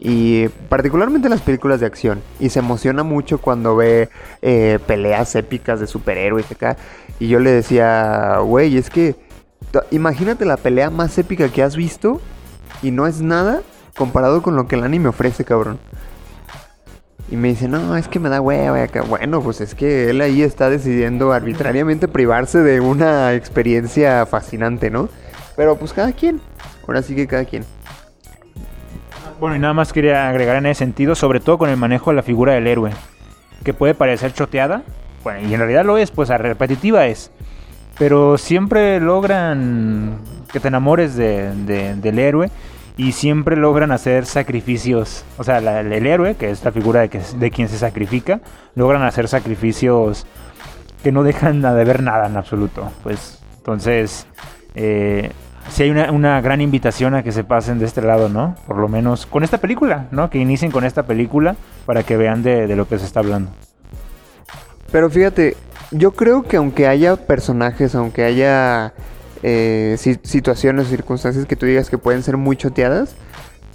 Y particularmente las películas de acción. Y se emociona mucho cuando ve eh, peleas épicas de superhéroes acá. Y yo le decía, güey, es que imagínate la pelea más épica que has visto y no es nada comparado con lo que el anime ofrece, cabrón. Y me dice, no, es que me da hueva. acá. Bueno, pues es que él ahí está decidiendo arbitrariamente privarse de una experiencia fascinante, ¿no? Pero pues cada quien. Ahora sí que cada quien. Bueno, y nada más quería agregar en ese sentido, sobre todo con el manejo de la figura del héroe, que puede parecer choteada, bueno, y en realidad lo es, pues a repetitiva es, pero siempre logran que te enamores de- de- del héroe y siempre logran hacer sacrificios, o sea, la- el héroe, que es la figura de, que, de quien se sacrifica, logran hacer sacrificios que no dejan de ver nada en absoluto, pues entonces... Eh, sí hay una, una gran invitación a que se pasen de este lado, ¿no? Por lo menos con esta película, ¿no? Que inicien con esta película para que vean de, de lo que se está hablando. Pero fíjate, yo creo que aunque haya personajes, aunque haya eh, si- situaciones o circunstancias que tú digas que pueden ser muy choteadas,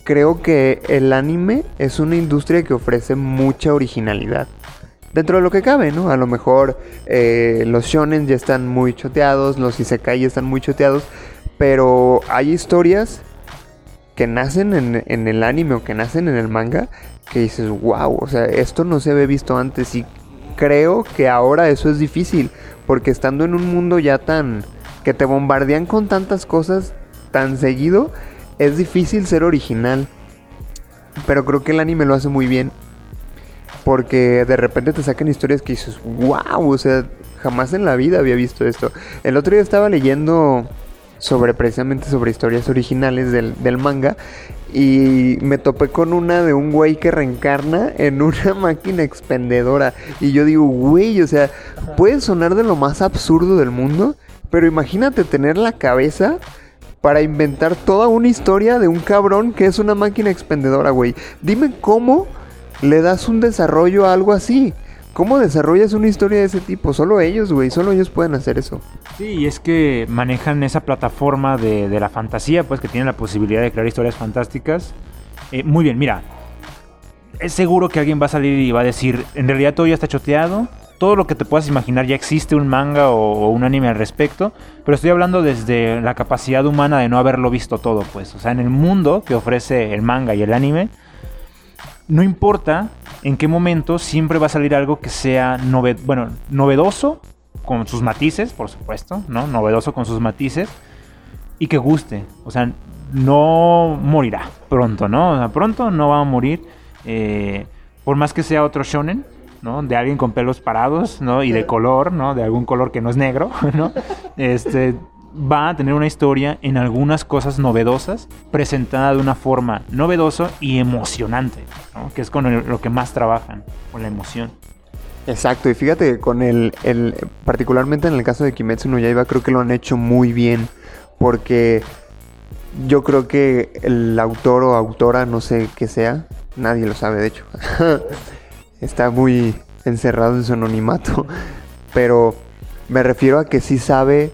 creo que el anime es una industria que ofrece mucha originalidad. Dentro de lo que cabe, ¿no? A lo mejor eh, los shonen ya están muy choteados, los isekai ya están muy choteados, pero hay historias que nacen en, en el anime o que nacen en el manga que dices, wow, o sea, esto no se había visto antes y creo que ahora eso es difícil, porque estando en un mundo ya tan... que te bombardean con tantas cosas tan seguido, es difícil ser original. Pero creo que el anime lo hace muy bien. Porque de repente te sacan historias que dices, wow, o sea, jamás en la vida había visto esto. El otro día estaba leyendo sobre precisamente sobre historias originales del, del manga y me topé con una de un güey que reencarna en una máquina expendedora. Y yo digo, güey, o sea, puede sonar de lo más absurdo del mundo, pero imagínate tener la cabeza para inventar toda una historia de un cabrón que es una máquina expendedora, güey. Dime cómo le das un desarrollo a algo así. ¿Cómo desarrollas una historia de ese tipo? Solo ellos, güey, solo ellos pueden hacer eso. Sí, y es que manejan esa plataforma de, la fantasía, pues que tienen la posibilidad de crear historias fantásticas. Eh, muy bien, mira. Es seguro que alguien va a salir y va a decir, en realidad todo ya está choteado, todo lo que te puedas imaginar ya existe un manga o, o un anime al respecto, pero estoy hablando desde la capacidad humana de no haberlo visto todo, pues. O sea, en el mundo que ofrece el manga y el anime, no importa en qué momento, siempre va a salir algo que sea nove- bueno, novedoso, con sus matices, por supuesto, ¿no? Novedoso con sus matices, y que guste. O sea, no morirá pronto, ¿no? O sea, pronto no va a morir, eh, por más que sea otro shonen, ¿no? De alguien con pelos parados, ¿no? Y de color, ¿no? De algún color que no es negro, ¿no? Este va a tener una historia en algunas cosas novedosas, presentada de una forma novedosa y emocionante. Que es con lo que más trabajan, con la emoción. Exacto, y fíjate con el, el particularmente en el caso de Kimetsu no Yaiba creo que lo han hecho muy bien porque yo creo que el autor o autora, no sé qué sea, nadie lo sabe de hecho. Está muy encerrado en su anonimato, pero me refiero a que sí sabe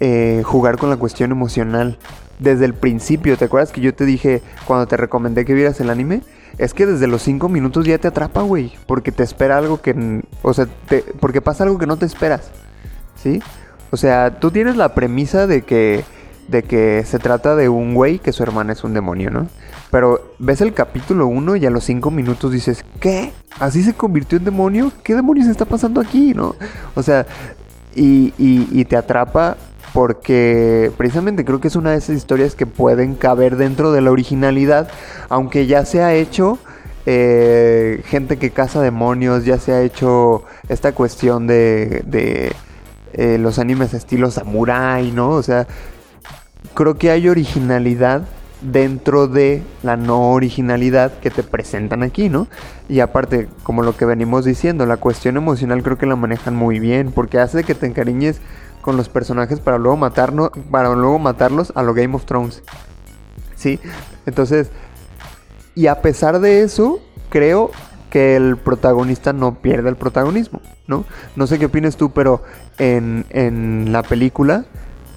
eh, jugar con la cuestión emocional desde el principio. ¿Te acuerdas que yo te dije cuando te recomendé que vieras el anime? Es que desde los 5 minutos ya te atrapa, güey. Porque te espera algo que... O sea, porque pasa algo que no te esperas. ¿Sí? O sea, tú tienes la premisa de que... De que se trata de un güey que su hermana es un demonio, ¿no? Pero ves el capítulo 1 y a los 5 minutos dices, ¿qué? ¿Así se convirtió en demonio? ¿Qué demonios está pasando aquí, no? O sea, y- y te atrapa porque precisamente creo que es una de esas historias que pueden caber dentro de la originalidad, aunque ya se ha hecho eh, gente que caza demonios, ya se ha hecho esta cuestión de, de, eh, los animes estilo samurai, ¿no? O sea, creo que hay originalidad dentro de la no originalidad que te presentan aquí, ¿no? Y aparte, como lo que venimos diciendo, la cuestión emocional creo que la manejan muy bien, porque hace que te encariñes con los personajes para luego matarnos, para luego matarlos a lo Game of Thrones. ¿Sí? Entonces, y a pesar de eso, creo que el protagonista no pierde el protagonismo, ¿no? No sé qué opinas tú, pero en, en la película,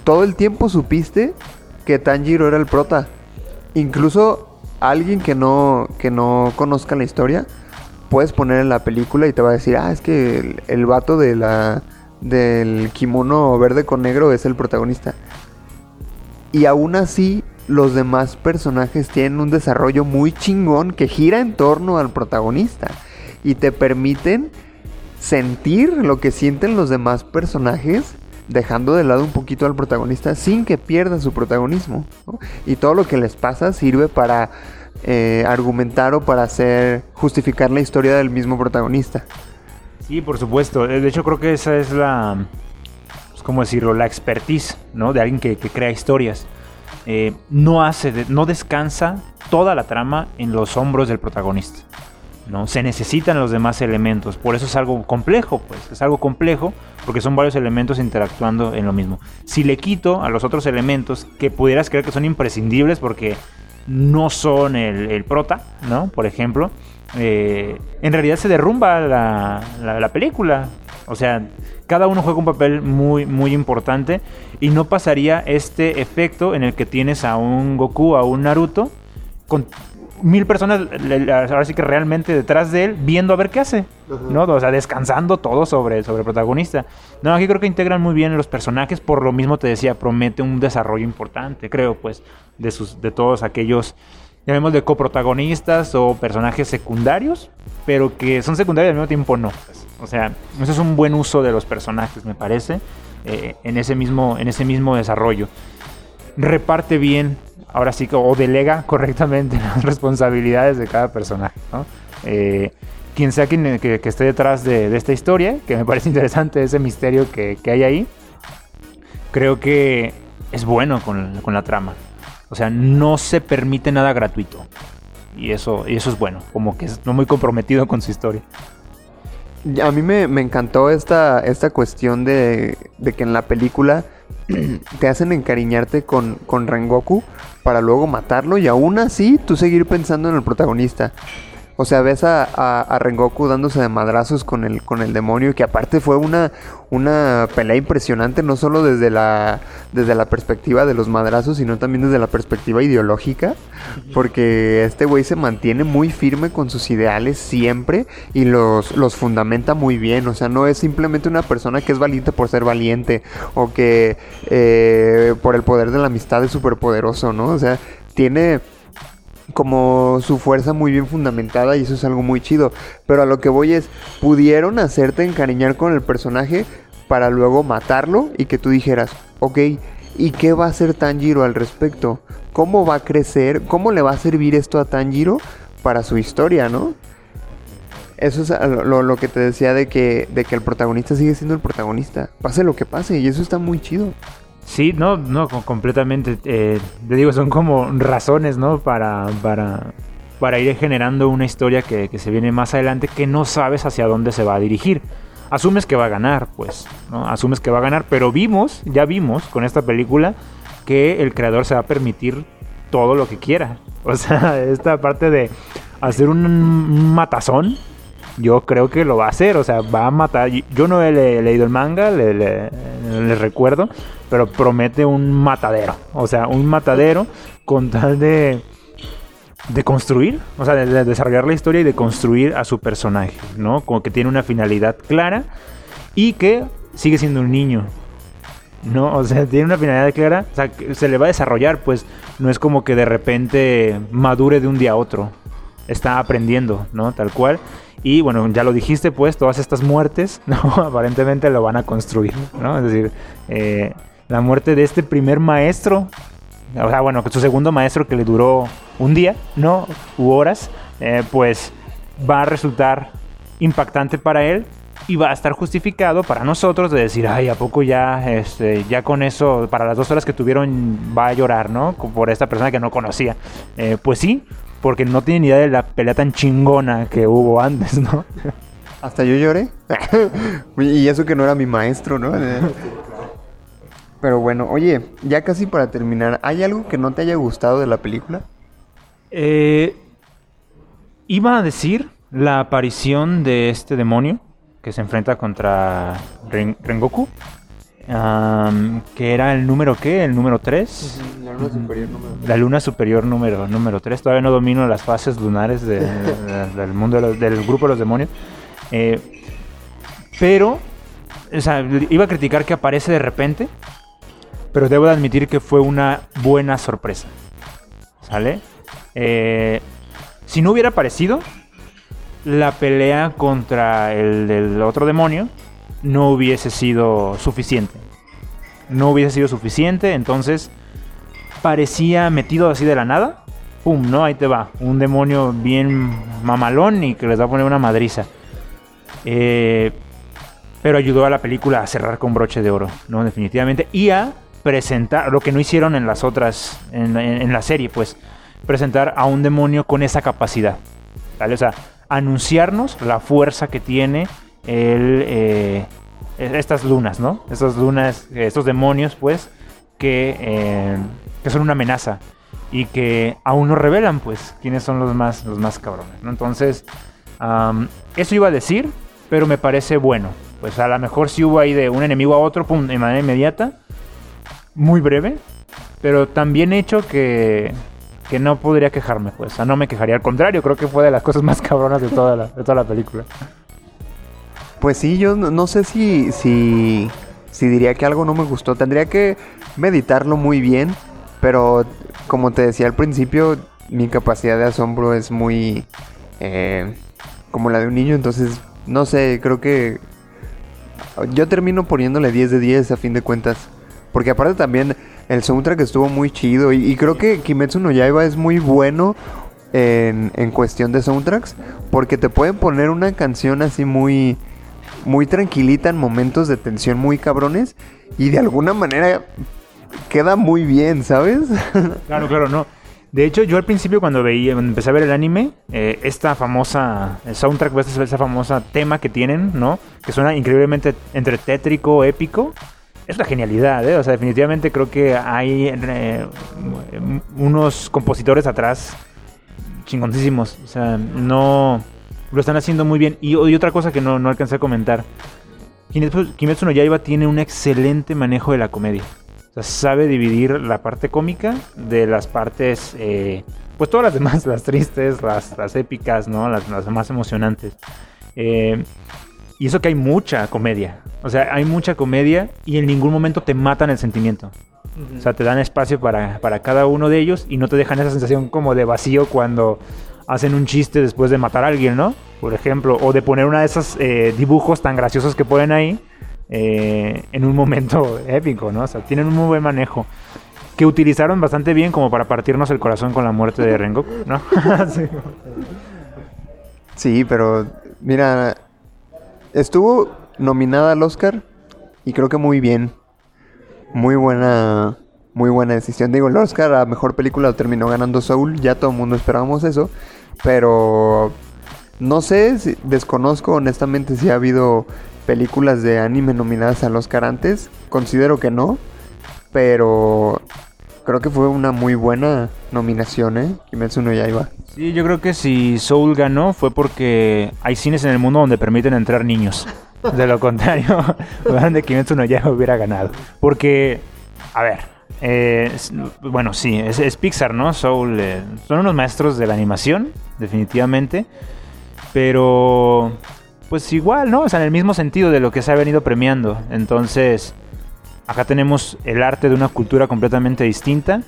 todo el tiempo supiste que Tanjiro era el prota. Incluso alguien que no, que no conozca la historia, puedes poner en la película y te va a decir, ah, es que el, el vato de la, del kimono verde con negro es el protagonista. Y aún así, los demás personajes tienen un desarrollo muy chingón que gira en torno al protagonista. Y te permiten sentir lo que sienten los demás personajes, dejando de lado un poquito al protagonista sin que pierda su protagonismo. Y todo lo que les pasa sirve para eh, argumentar o para hacer justificar la historia del mismo protagonista. Sí, por supuesto. De hecho, creo que esa es la, pues, ¿cómo decirlo? La expertise, ¿no? De alguien que, crea historias. Eh, no hace, no descansa toda la trama en los hombros del protagonista. ¿no? Se necesitan los demás elementos. Por eso es algo complejo, pues. Es algo complejo porque son varios elementos interactuando en lo mismo. Si le quito a los otros elementos que pudieras creer que son imprescindibles porque no son el, el prota, ¿no? Por ejemplo, eh, en realidad se derrumba la, la- la película. O sea, cada uno juega un papel muy, muy importante y no pasaría este efecto en el que tienes a un Goku, a un Naruto, con mil personas, ahora sí que realmente detrás de él, viendo a ver qué hace, ¿no? O sea, descansando todo sobre, sobre el protagonista. No, aquí creo que integran muy bien los personajes, por lo mismo te decía, promete un desarrollo importante, creo, pues, de, sus, de todos aquellos, llamémosle coprotagonistas o personajes secundarios, pero que son secundarios al mismo tiempo no. O sea, eso es un buen uso de los personajes, me parece, eh, en, ese mismo, en ese mismo desarrollo. Reparte bien ahora sí que o delega correctamente las responsabilidades de cada personaje. ¿no? Eh, quien sea quien, que, esté detrás de, esta historia, que me parece interesante ese misterio que, hay ahí, creo que es bueno con, la trama. O sea, no se permite nada gratuito. Y eso, y eso es bueno, como que es no muy comprometido con su historia. A mí me, encantó esta, esta cuestión de, de que en la película te hacen encariñarte con, con Rengoku para luego matarlo y aún así tú seguir pensando en el protagonista. O sea, ves a, Rengoku dándose de madrazos con el, con el demonio, que aparte fue una, una pelea impresionante, no solo desde la, desde la perspectiva de los madrazos, sino también desde la perspectiva ideológica, porque este güey se mantiene muy firme con sus ideales siempre y los, los fundamenta muy bien. O sea, no es simplemente una persona que es valiente por ser valiente o que eh, por el poder de la amistad es súper poderoso, ¿no? O sea, tiene como su fuerza muy bien fundamentada y eso es algo muy chido. Pero a lo que voy es, pudieron hacerte encariñar con el personaje para luego matarlo y que tú dijeras, ok, ¿y qué va a hacer Tanjiro al respecto? ¿Cómo va a crecer? ¿Cómo le va a servir esto a Tanjiro para su historia, no? Eso es lo, lo que te decía de que, de que el protagonista sigue siendo el protagonista. Pase lo que pase y eso está muy chido. Sí, no, no, completamente. Eh, te digo, son como razones, ¿no? Para, para, para ir generando una historia que, se viene más adelante que no sabes hacia dónde se va a dirigir. Asumes que va a ganar, pues, ¿no? Asumes que va a ganar, pero vimos, ya vimos con esta película que el creador se va a permitir todo lo que quiera. O sea, esta parte de hacer un matazón, yo creo que lo va a hacer, o sea, va a matar. Yo no he leído el manga, le, recuerdo, pero promete un matadero, o sea, un matadero con tal de de construir, o sea, de, desarrollar la historia y de construir a su personaje, ¿no? Como que tiene una finalidad clara y que sigue siendo un niño, ¿no? O sea, tiene una finalidad clara, o sea, se le va a desarrollar, pues no es como que de repente madure de un día a otro, está aprendiendo, ¿no? Tal cual. Y bueno, ya lo dijiste, pues todas estas muertes, ¿no? Aparentemente lo van a construir. Es decir, eh, la muerte de este primer maestro, o sea, bueno, su segundo maestro que le duró un día, ¿no? U horas, eh, pues va a resultar impactante para él y va a estar justificado para nosotros de decir, ay, ¿a poco ya, este, ya con eso, para las dos horas que tuvieron, va a llorar, ¿no? Por esta persona que no conocía. Eh, pues sí, porque no tiene ni idea de la pelea tan chingona que hubo antes, ¿no? Hasta yo lloré. y eso que no era mi maestro, ¿no? Pero bueno, oye, ya casi para terminar, ¿hay algo que no te haya gustado de la película? Eh, iba a decir la aparición de este demonio que se enfrenta contra Rengoku que era el número qué, el número 3. La luna superior número 3. La luna superior número, número 3. Todavía no domino las fases lunares del mundo del grupo de los demonios. Eh, pero, o sea, iba a criticar que aparece de repente, pero debo de admitir que fue una buena sorpresa. ¿Sale? Eh, si no hubiera aparecido, la pelea contra el, el otro demonio no hubiese sido suficiente. No hubiese sido suficiente, entonces parecía metido así de la nada. ¡Pum! ¿No? Ahí te va. Un demonio bien mamalón y que les va a poner una madriza. Eh, pero ayudó a la película a cerrar con broche de oro, ¿no? Definitivamente. Y a presentar, lo que no hicieron en las otras, en, la serie, pues, presentar a un demonio con esa capacidad. ¿vale? O sea, anunciarnos la fuerza que tiene eh, estas lunas, ¿no? Estas lunas, estos demonios, pues, que, eh, que son una amenaza y que aún no revelan, pues, quiénes son los más, los más cabrones, ¿no? Entonces, eso iba a decir, pero me parece bueno. Pues a lo mejor sí hubo ahí de un enemigo a otro, pum, de manera inmediata. Muy breve. Pero tan bien hecho que, que no podría quejarme, pues. O no me quejaría. Al contrario, creo que fue de las cosas más cabronas de toda la, de toda la película. Pues sí, yo no, sé si, si, si diría que algo no me gustó. Tendría que meditarlo muy bien. Pero como te decía al principio, mi capacidad de asombro es muy eh, como la de un niño. Entonces, no sé, creo que yo termino poniéndole 10 de 10 a fin de cuentas. Porque aparte también el soundtrack estuvo muy chido. Y, y creo que Kimetsu no Yaiba es muy bueno en, en cuestión de soundtracks. Porque te pueden poner una canción así muy, muy tranquilita en momentos de tensión muy cabrones. Y de alguna manera queda muy bien, ¿sabes? Claro, claro, no. De hecho, yo al principio cuando veía, empecé a ver el anime, eh, esta famosa el soundtrack, esta, esa famosa tema que tienen, ¿no? Que suena increíblemente entre tétrico, épico. Es una genialidad, ¿eh? O sea, definitivamente creo que hay eh, unos compositores atrás chingoncísimos. O sea, no... Lo están haciendo muy bien. Y, y otra cosa que no, no alcancé a comentar. Kimetsu, Kimetsu no Yaiba tiene un excelente manejo de la comedia. O sea, sabe dividir la parte cómica de las partes, eh, pues todas las demás, las tristes, las, las épicas, ¿no? Las, las más emocionantes. Eh, y eso que hay mucha comedia. O sea, hay mucha comedia y en ningún momento te matan el sentimiento. O sea, te dan espacio para, para cada uno de ellos y no te dejan esa sensación como de vacío cuando hacen un chiste después de matar a alguien, ¿no? Por ejemplo, o de poner una de esos eh, dibujos tan graciosos que ponen ahí eh, en un momento épico, ¿no? O sea, tienen un muy buen manejo. Que utilizaron bastante bien como para partirnos el corazón con la muerte de Rengoku, ¿no? sí. Pero mira, estuvo nominada al Oscar y creo que muy bien. Muy buena, muy buena decisión. Digo, el Oscar a mejor película terminó ganando Soul, ya todo el mundo esperábamos eso, pero no sé, si- desconozco honestamente si ha habido películas de anime nominadas al Oscar antes. Considero que no, pero creo que fue una muy buena nominación, ¿eh? Kimetsu no Yaiba. Sí, yo creo que si Soul ganó fue porque hay cines en el mundo donde permiten entrar niños. De lo contrario, Kimetsu no Yaiba hubiera ganado. Porque, a ver, eh, bueno, sí, es, es Pixar, ¿no? Soul eh, son unos maestros de la animación, definitivamente. Pero, pues igual, ¿no? O sea, en el mismo sentido de lo que se ha venido premiando. Entonces, acá tenemos el arte de una cultura completamente distinta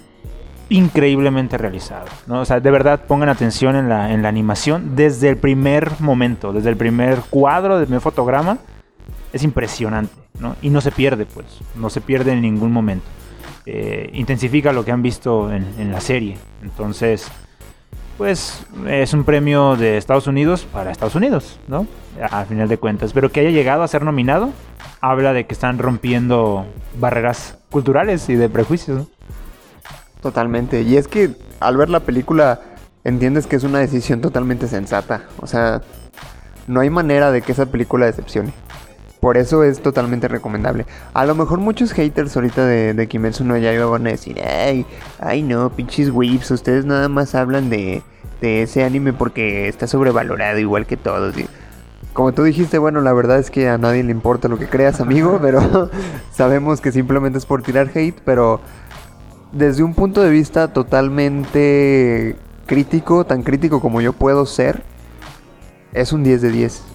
increíblemente realizado. ¿no? O sea, de verdad pongan atención en la, en la animación desde el primer momento, desde el primer cuadro, del primer fotograma. Es impresionante, ¿no? Y no se pierde, pues. No se pierde en ningún momento. Eh, intensifica lo que han visto en, la serie. Entonces, pues es un premio de Estados Unidos para Estados Unidos, ¿no? A final de cuentas. Pero que haya llegado a ser nominado, habla de que están rompiendo barreras culturales y de prejuicios. Totalmente. Y es que al ver la película entiendes que es una decisión totalmente sensata. O sea, no hay manera de que esa película decepcione. Por eso es totalmente recomendable. A lo mejor muchos haters ahorita de, de Kimetsu no Yaiba van a decir, ay, ay no, pinches whips, ustedes nada más hablan de, de ese anime porque está sobrevalorado igual que todos. Y como tú dijiste, bueno, la verdad es que a nadie le importa lo que creas, amigo, pero sabemos que simplemente es por tirar hate, pero desde un punto de vista totalmente crítico, tan crítico como yo puedo ser, es un 10 de 10.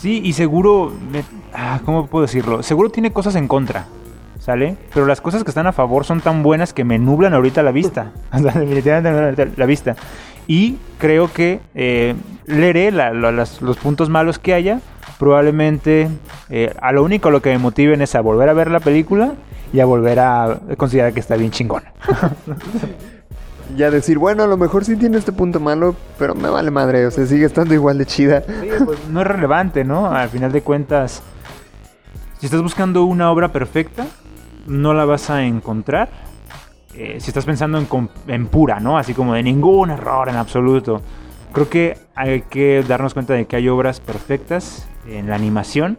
Sí, y seguro, me- ah, ¿cómo puedo decirlo? Seguro tiene cosas en contra, ¿sale? Pero las cosas que están a favor son tan buenas que me nublan ahorita la vista. Definitivamente la vista. Y creo que eh, leeré la- la- las- los puntos malos que haya. Probablemente eh, a lo único lo que me motiven es a volver a ver la película y a volver a considerar que está bien chingona. Ya decir, bueno, a lo mejor sí tiene este punto malo, pero me vale madre, o sea, sigue estando igual de chida. Sí, pues, no es relevante, ¿no? Al final de cuentas, si estás buscando una obra perfecta, no la vas a encontrar. Eh, si estás pensando en, en pura, ¿no? Así como de ningún error en absoluto. Creo que hay que darnos cuenta de que hay obras perfectas en la animación,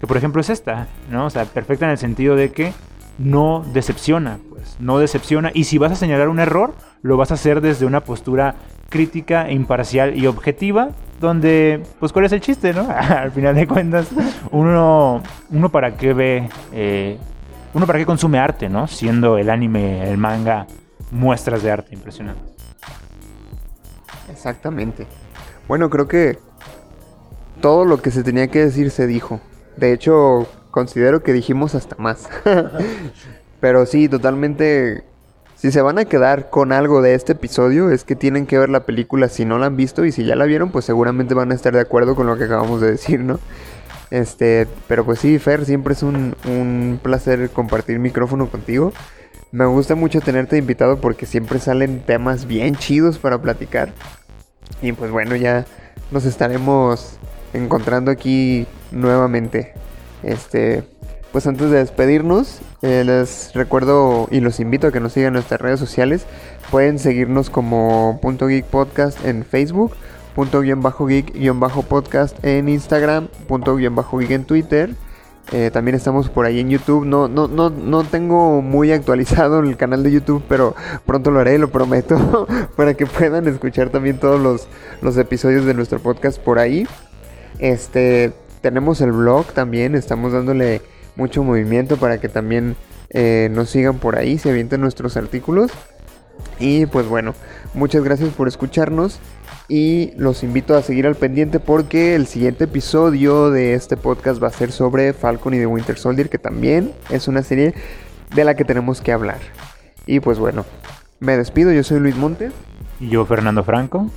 que por ejemplo es esta, ¿no? O sea, perfecta en el sentido de que no decepciona, pues, no decepciona. Y si vas a señalar un error, lo vas a hacer desde una postura crítica, imparcial y objetiva donde, pues, ¿cuál es el chiste, no? Al final de cuentas, uno, uno para qué ve, eh, uno para qué consume arte, ¿no? Siendo el anime, el manga, muestras de arte impresionantes. Exactamente. Bueno, creo que todo lo que se tenía que decir se dijo. De hecho, considero que dijimos hasta más. Pero sí, totalmente. Si se van a quedar con algo de este episodio, es que tienen que ver la película si no la han visto y si ya la vieron, pues seguramente van a estar de acuerdo con lo que acabamos de decir, ¿no? Este, pero pues sí, Fer, siempre es un, un placer compartir micrófono contigo. Me gusta mucho tenerte invitado porque siempre salen temas bien chidos para platicar. Y pues bueno, ya nos estaremos encontrando aquí nuevamente. Este, pues antes de despedirnos, eh, les recuerdo y los invito a que nos sigan en nuestras redes sociales. Pueden seguirnos como Punto Geek Podcast en Facebook, Punto guion bajo geek guion bajo podcast en Instagram, Punto guion bajo geek en Twitter. Eh, también estamos por ahí en YouTube. No, no, no, no tengo muy actualizado el canal de YouTube, pero pronto lo haré, lo prometo, para que puedan escuchar también todos los, los episodios de nuestro podcast por ahí. Este, tenemos el blog también, estamos dándole mucho movimiento para que también eh, nos sigan por ahí, se avienten nuestros artículos. Y pues bueno, muchas gracias por escucharnos y los invito a seguir al pendiente porque el siguiente episodio de este podcast va a ser sobre Falcon y The Winter Soldier, que también es una serie de la que tenemos que hablar. Y pues bueno, me despido, yo soy Luis Montes. Y yo, Fernando Franco.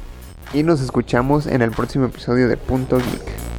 Y nos escuchamos en el próximo episodio de Punto Geek.